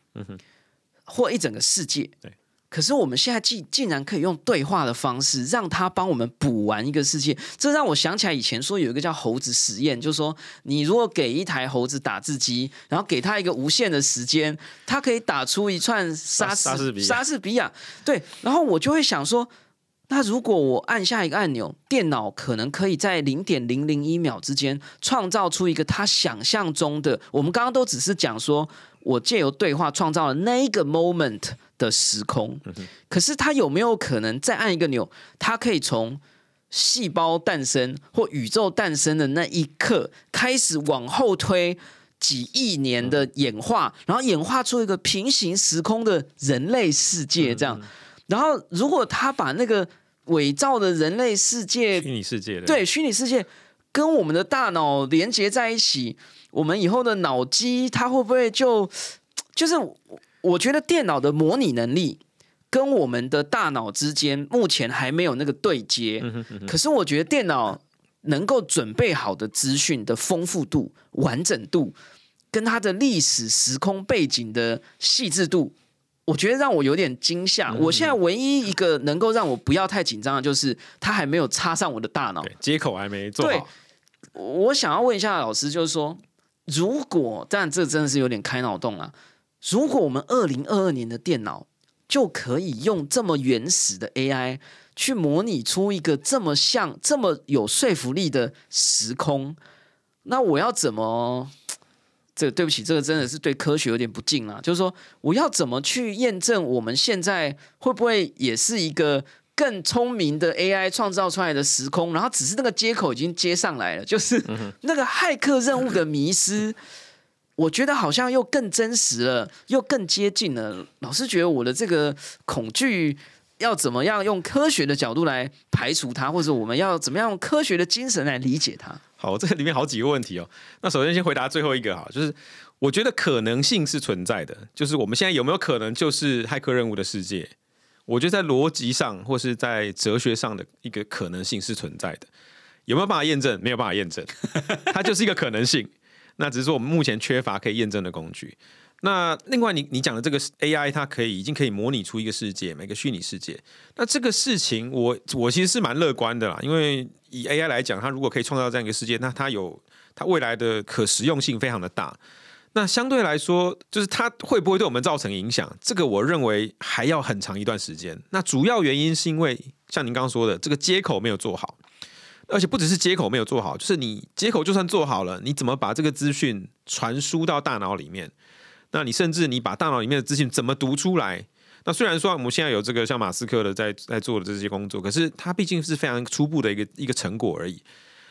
或一整个世界。对可是我们现在竟竟然可以用对话的方式，让他帮我们补完一个世界，这让我想起来以前说有一个叫猴子实验，就是说你如果给一台猴子打字机，然后给他一个无限的时间，它可以打出一串莎士莎士比亚。对，然后我就会想说，那如果我按下一个按钮，电脑可能可以在零点零零一秒之间创造出一个他想象中的。我们刚刚都只是讲说，我借由对话创造了那一个 moment 的时空，可是他有没有可能再按一个钮，它可以从细胞诞生或宇宙诞生的那一刻开始往后推？几亿年的演化，然后演化出一个平行时空的人类世界，这样。然后，如果他把那个伪造的人类世界虚拟世界的对虚拟世界跟我们的大脑连接在一起，我们以后的脑机它会不会就就是我我觉得电脑的模拟能力跟我们的大脑之间目前还没有那个对接，可是我觉得电脑能够准备好的资讯的丰富度、完整度，跟它的历史时空背景的细致度。我觉得让我有点惊吓。我现在唯一一个能够让我不要太紧张的，就是它还没有插上我的大脑。接口还没做对好，我想要问一下老师，就是说，如果，但这真的是有点开脑洞啊。如果我们二零二二年的电脑就可以用这么原始的 AI 去模拟出一个这么像、这么有说服力的时空，那我要怎么？这个对不起，这个真的是对科学有点不敬啦。就是说，我要怎么去验证我们现在会不会也是一个更聪明的 AI 创造出来的时空？然后只是那个接口已经接上来了，就是那个骇客任务的迷失。我觉得好像又更真实了，又更接近了。老师觉得我的这个恐惧要怎么样用科学的角度来排除它，或者我们要怎么样用科学的精神来理解它？好，这里面好几个问题哦。那首先先回答最后一个哈，就是我觉得可能性是存在的，就是我们现在有没有可能就是骇客任务的世界？我觉得在逻辑上或是在哲学上的一个可能性是存在的，有没有办法验证？没有办法验证，[LAUGHS] 它就是一个可能性。那只是说我们目前缺乏可以验证的工具。那另外你，你讲的这个 AI，它可以已经可以模拟出一个世界，每个虚拟世界。那这个事情我，我其实是蛮乐观的啦，因为以 AI 来讲，它如果可以创造这样一个世界，那它有它未来的可实用性非常的大。那相对来说，就是它会不会对我们造成影响？这个我认为还要很长一段时间。那主要原因是因为像您刚刚说的，这个接口没有做好。而且不只是接口没有做好，就是你接口就算做好了，你怎么把这个资讯传输到大脑里面？那你甚至你把大脑里面的资讯怎么读出来？那虽然说我们现在有这个像马斯克的在在做的这些工作，可是它毕竟是非常初步的一个一个成果而已。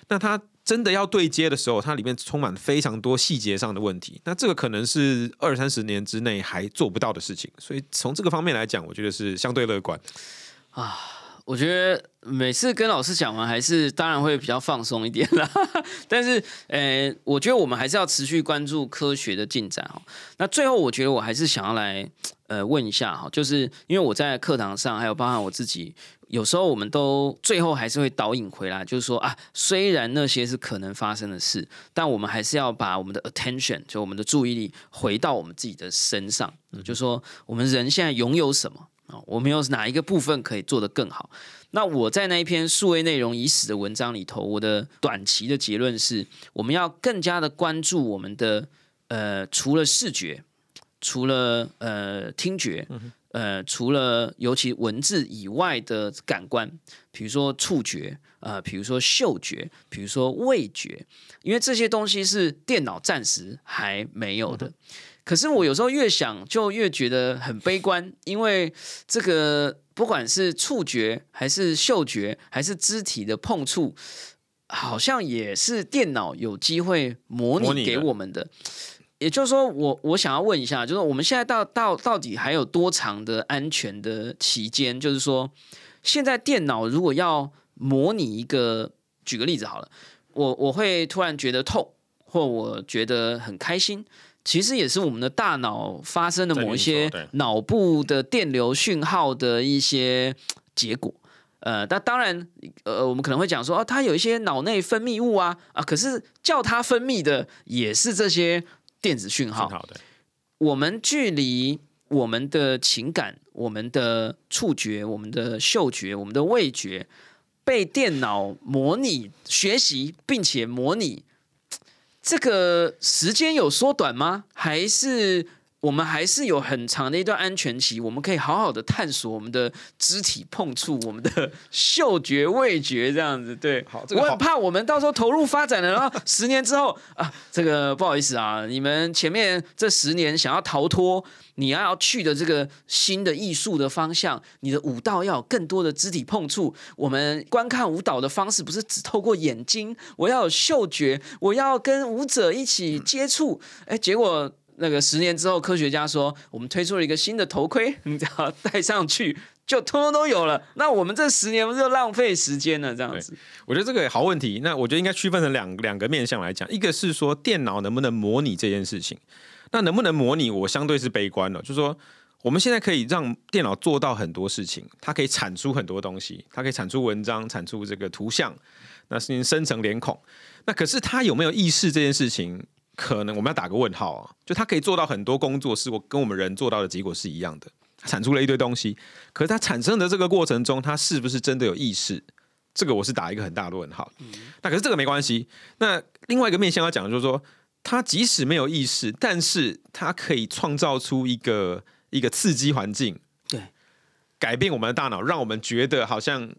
那它真的要对接的时候，它里面充满非常多细节上的问题。那这个可能是二三十年之内还做不到的事情。所以从这个方面来讲，我觉得是相对乐观啊。我觉得每次跟老师讲完，还是当然会比较放松一点啦。[LAUGHS] 但是，呃，我觉得我们还是要持续关注科学的进展哈。那最后，我觉得我还是想要来呃问一下哈，就是因为我在课堂上，还有包含我自己，有时候我们都最后还是会导引回来，就是说啊，虽然那些是可能发生的事，但我们还是要把我们的 attention，就我们的注意力回到我们自己的身上，就说我们人现在拥有什么。啊，我们有哪一个部分可以做得更好？那我在那一篇数位内容已死的文章里头，我的短期的结论是，我们要更加的关注我们的呃，除了视觉，除了呃听觉，呃，除了尤其文字以外的感官，比如说触觉，呃，比如说嗅觉，比如说味觉，因为这些东西是电脑暂时还没有的。可是我有时候越想就越觉得很悲观，因为这个不管是触觉还是嗅觉还是肢体的碰触，好像也是电脑有机会模拟给我们的。也就是说，我我想要问一下，就是我们现在到到到底还有多长的安全的期间？就是说，现在电脑如果要模拟一个举个例子好了，我我会突然觉得痛，或我觉得很开心，其实也是我们的大脑发生的某一些脑部的电流讯号的一些结果。呃，那当然，呃，我们可能会讲说，哦，它有一些脑内分泌物啊，啊，可是叫它分泌的也是这些电子讯号。好的，我们距离我们的情感、我们的触觉、我们的嗅觉、我们的味觉被电脑模拟学习，并且模拟，这个时间有缩短吗？还是我们还是有很长的一段安全期？我们可以好好的探索我们的肢体碰触、我们的嗅觉、味觉这样子。对，好我很怕我们到时候投入发展了，然后十年之后啊，这个不好意思啊，你们前面这十年想要逃脱你要去的这个新的艺术的方向，你的舞蹈要有更多的肢体碰触。我们观看舞蹈的方式不是只透过眼睛，我要有嗅觉，我要跟舞者一起接触。哎，结果。那个十年之后，科学家说，我们推出了一个新的头盔，你只要戴上去，就通通都有了。那我们这十年不是就浪费时间了？这样子，我觉得这个好问题。那我觉得应该区分成两两个面向来讲，一个是说电脑能不能模拟这件事情，那能不能模拟，我相对是悲观了，就是说我们现在可以让电脑做到很多事情，它可以产出很多东西，它可以产出文章，产出这个图像，那是生成脸孔。那可是它有没有意识这件事情？可能我们要打个问号啊，就它可以做到很多工作，是我跟我们人做到的结果是一样的，产出了一堆东西。可是它产生的这个过程中，它是不是真的有意识？这个我是打一个很大的问号。那可是这个没关系。那另外一个面向要讲的就是说，它即使没有意识，但是它可以创造出一个一个刺激环境，对，改变我们的大脑，让我们觉得好像。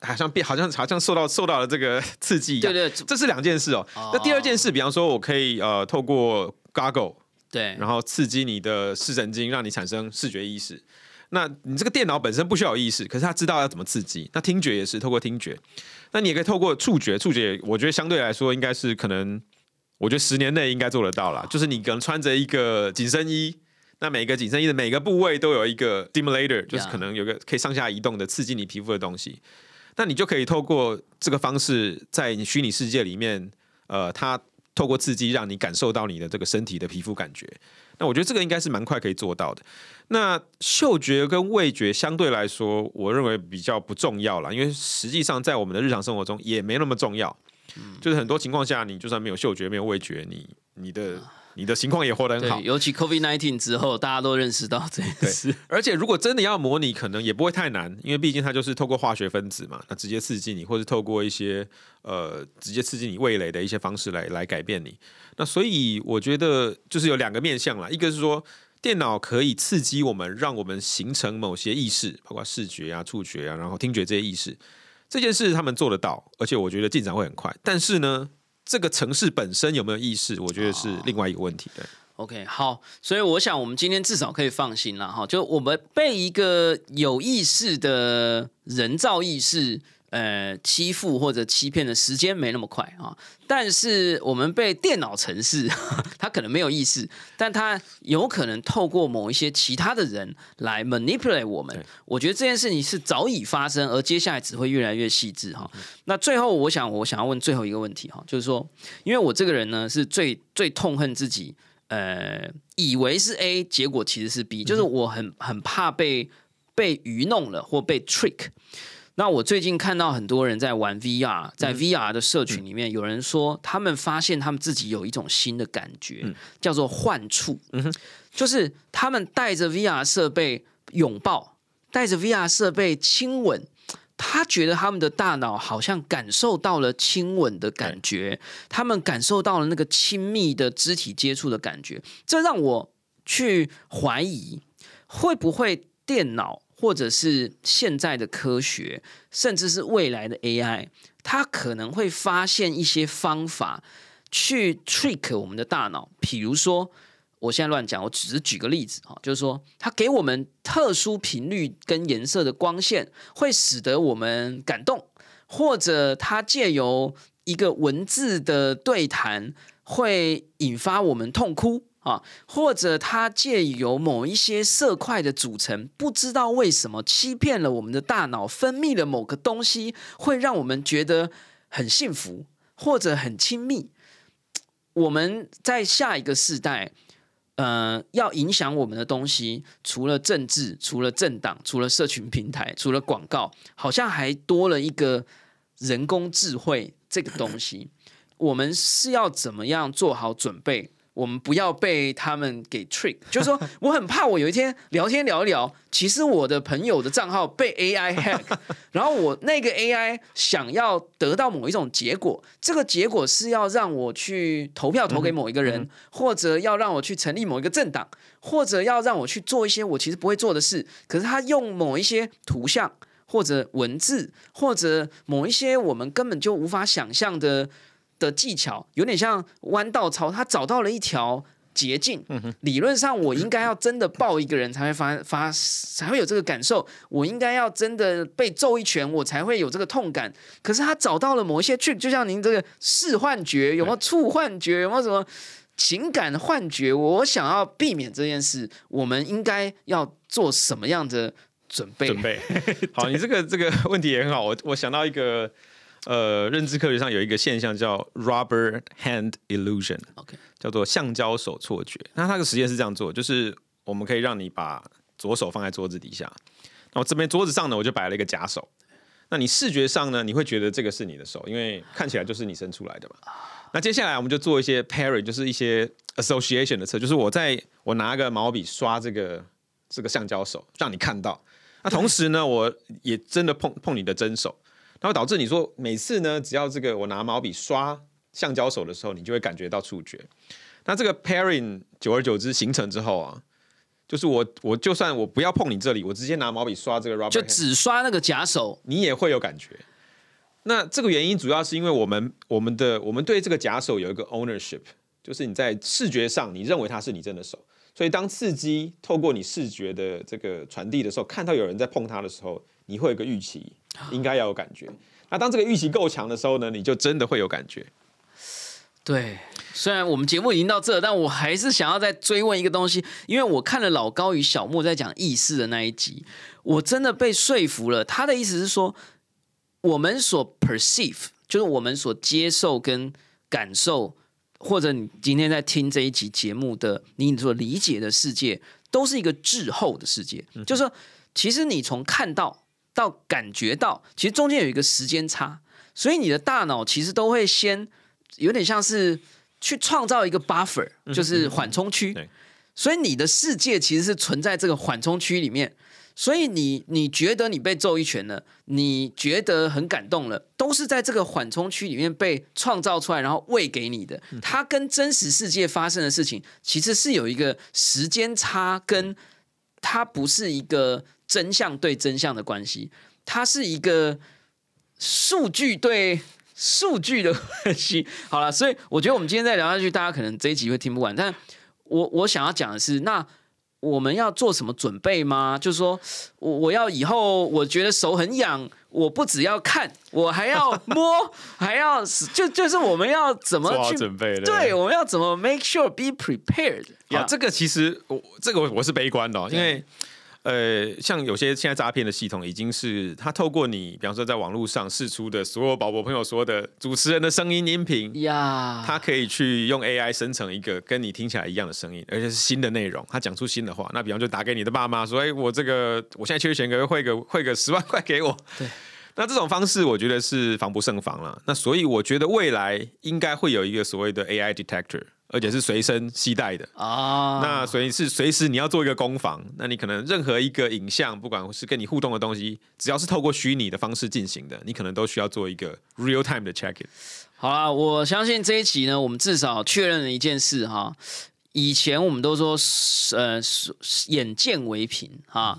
好像变，好像好像受到受到了这个 [LAUGHS] 刺激一样。对对，这是两件事哦。那第二件事，比方说，我可以呃透过 Goggle，对，然后刺激你的视神经，让你产生视觉意识。那你这个电脑本身不需要有意识，可是它知道要怎么刺激。那听觉也是透过听觉，那你也可以透过触觉，触觉我觉得相对来说应该是可能，我觉得十年内应该做得到啦。就是你可能穿着一个紧身衣，那每个紧身衣的每个部位都有一个 stimulator，就是可能有个可以上下移动的刺激你皮肤的东西。那你就可以透过这个方式，在你虚拟世界里面，呃，它透过刺激让你感受到你的这个身体的皮肤感觉。那我觉得这个应该是蛮快可以做到的。那嗅觉跟味觉相对来说，我认为比较不重要啦，因为实际上在我们的日常生活中也没那么重要。嗯就是很多情况下，你就算没有嗅觉、没有味觉，你你的。你的情况也活得很好，尤其 COVID nineteen 之后，大家都认识到这件事。而且如果真的要模拟，可能也不会太难，因为毕竟它就是透过化学分子嘛，那直接刺激你，或是透过一些呃直接刺激你味蕾的一些方式来来改变你。那所以我觉得就是有两个面向啦，一个是说电脑可以刺激我们，让我们形成某些意识，包括视觉啊、触觉啊，然后听觉这些意识，这件事他们做得到，而且我觉得进展会很快。但是呢？这个城市本身有没有意识？我觉得是另外一个问题。对，OK，好，所以我想我们今天至少可以放心了哈，就我们被一个有意识的人造意识。呃，欺负或者欺骗的时间没那么快啊，但是我们被电脑城市，[LAUGHS] 他可能没有意识，但他有可能透过某一些其他的人来 manipulate 我们。我觉得这件事情是早已发生，而接下来只会越来越细致哈。那最后，我想我想要问最后一个问题哈，就是说，因为我这个人呢是最最痛恨自己，呃，以为是 A，结果其实是 B，就是我很很怕被被愚弄了或被 trick。那我最近看到很多人在玩 VR，在 VR 的社群里面，有人说他们发现他们自己有一种新的感觉，叫做幻触，就是他们带着 VR 设备拥抱，带着 VR 设备亲吻，他觉得他们的大脑好像感受到了亲吻的感觉，他们感受到了那个亲密的肢体接触的感觉，这让我去怀疑会不会电脑。或者是现在的科学，甚至是未来的 AI，它可能会发现一些方法去 trick 我们的大脑。比如说，我现在乱讲，我只是举个例子啊，就是说，它给我们特殊频率跟颜色的光线，会使得我们感动；或者它借由一个文字的对谈，会引发我们痛哭。啊，或者它借由某一些色块的组成，不知道为什么欺骗了我们的大脑，分泌了某个东西，会让我们觉得很幸福或者很亲密。我们在下一个世代，呃，要影响我们的东西，除了政治，除了政党，除了社群平台，除了广告，好像还多了一个人工智慧这个东西。我们是要怎么样做好准备？我们不要被他们给 trick，就是说，我很怕我有一天聊天聊一聊，其实我的朋友的账号被 AI hack，[LAUGHS] 然后我那个 AI 想要得到某一种结果，这个结果是要让我去投票投给某一个人，或者要让我去成立某一个政党，或者要让我去做一些我其实不会做的事，可是他用某一些图像或者文字或者某一些我们根本就无法想象的。的技巧有点像弯道超，他找到了一条捷径。理论上，我应该要真的抱一个人才会发发才会有这个感受。我应该要真的被揍一拳，我才会有这个痛感。可是他找到了某一些 trick，就像您这个视幻觉，有没有触幻觉？有没有什么情感幻觉？我想要避免这件事，我们应该要做什么样的准备？准备 [LAUGHS] 好，你这个这个问题也很好。我我想到一个。呃，认知科学上有一个现象叫 rubber hand illusion，OK，叫做橡胶手错觉。那它的实验是这样做，就是我们可以让你把左手放在桌子底下，那我这边桌子上呢，我就摆了一个假手。那你视觉上呢，你会觉得这个是你的手，因为看起来就是你伸出来的嘛。那接下来我们就做一些 pairing，就是一些 association 的测，就是我在我拿个毛笔刷这个这个橡胶手，让你看到。那同时呢，我也真的碰碰你的真手。它会导致你说每次呢，只要这个我拿毛笔刷橡胶手的时候，你就会感觉到触觉。那这个 pairing 久而久之形成之后啊，就是我我就算我不要碰你这里，我直接拿毛笔刷这个 rubber，就只刷那个假手，你也会有感觉。那这个原因主要是因为我们我们的我们对这个假手有一个 ownership，就是你在视觉上你认为它是你真的手，所以当刺激透过你视觉的这个传递的时候，看到有人在碰它的时候，你会有个预期。应该要有感觉。那当这个预期够强的时候呢，你就真的会有感觉。对，虽然我们节目已经到这，但我还是想要再追问一个东西，因为我看了老高与小莫在讲意识的那一集，我真的被说服了。他的意思是说，我们所 perceive 就是我们所接受跟感受，或者你今天在听这一集节目的你所理解的世界，都是一个滞后的世界。就是说，其实你从看到。到感觉到，其实中间有一个时间差，所以你的大脑其实都会先有点像是去创造一个 buffer，就是缓冲区。所以你的世界其实是存在这个缓冲区里面。所以你你觉得你被揍一拳了，你觉得很感动了，都是在这个缓冲区里面被创造出来，然后喂给你的。它跟真实世界发生的事情其实是有一个时间差，跟它不是一个。真相对真相的关系，它是一个数据对数据的关系。好了，所以我觉得我们今天再聊下去，大家可能这一集会听不完。但我我想要讲的是，那我们要做什么准备吗？就是说我我要以后我觉得手很痒，我不只要看，我还要摸，[LAUGHS] 还要就就是我们要怎么去准备？对，我们要怎么 make sure be prepared？啊，这个其实我这个我我是悲观的，因为。呃，像有些现在诈骗的系统，已经是他透过你，比方说在网络上试出的所有宝宝朋友说的主持人的声音音频呀，他可以去用 AI 生成一个跟你听起来一样的声音，而且是新的内容，他讲出新的话。那比方就打给你的爸妈说：“哎，我这个我现在缺钱，可以汇个汇个十万块给我。”对，那这种方式我觉得是防不胜防了。那所以我觉得未来应该会有一个所谓的 AI detector。而且是随身携带的啊，那所以是随时你要做一个攻防，那你可能任何一个影像，不管是跟你互动的东西，只要是透过虚拟的方式进行的，你可能都需要做一个 real time 的 check。好啦，我相信这一集呢，我们至少确认了一件事哈，以前我们都说呃眼见为凭哈，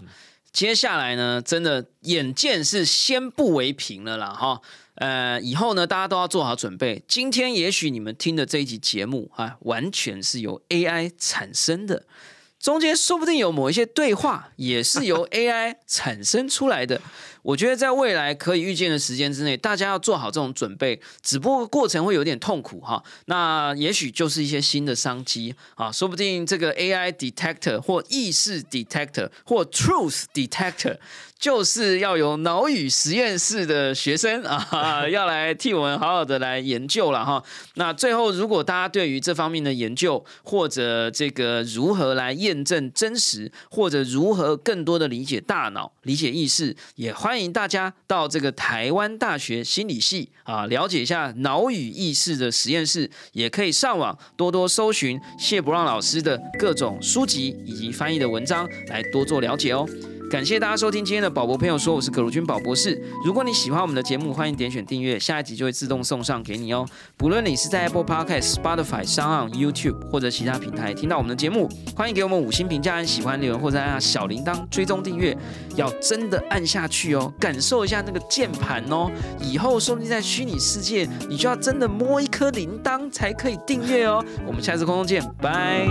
接下来呢，真的眼见是先不为凭了啦哈。呃，以后呢，大家都要做好准备。今天也许你们听的这一集节目啊，完全是由 AI 产生的，中间说不定有某一些对话也是由 [LAUGHS] AI 产生出来的。我觉得在未来可以预见的时间之内，大家要做好这种准备，只不过过程会有点痛苦哈。那也许就是一些新的商机啊，说不定这个 AI detector 或意识 detector 或 truth detector。就是要有脑语实验室的学生啊，要来替我们好好的来研究了哈。那最后，如果大家对于这方面的研究，或者这个如何来验证真实，或者如何更多的理解大脑、理解意识，也欢迎欢迎大家到这个台湾大学心理系啊，了解一下脑语意识的实验室，也可以上网多多搜寻谢博让老师的各种书籍以及翻译的文章，来多做了解哦。感谢大家收听今天的宝博朋友说，我是葛如君宝博士。如果你喜欢我们的节目，欢迎点选订阅，下一集就会自动送上给你哦。不论你是在 Apple Podcast、Spotify、s o n YouTube 或者其他平台听到我们的节目，欢迎给我们五星评价、按喜欢留言或者按下小铃铛追踪订阅，要真的按下去哦，感受一下那个键盘哦。以后说不定在虚拟世界，你就要真的摸一颗铃铛才可以订阅哦。我们下次空中见，拜。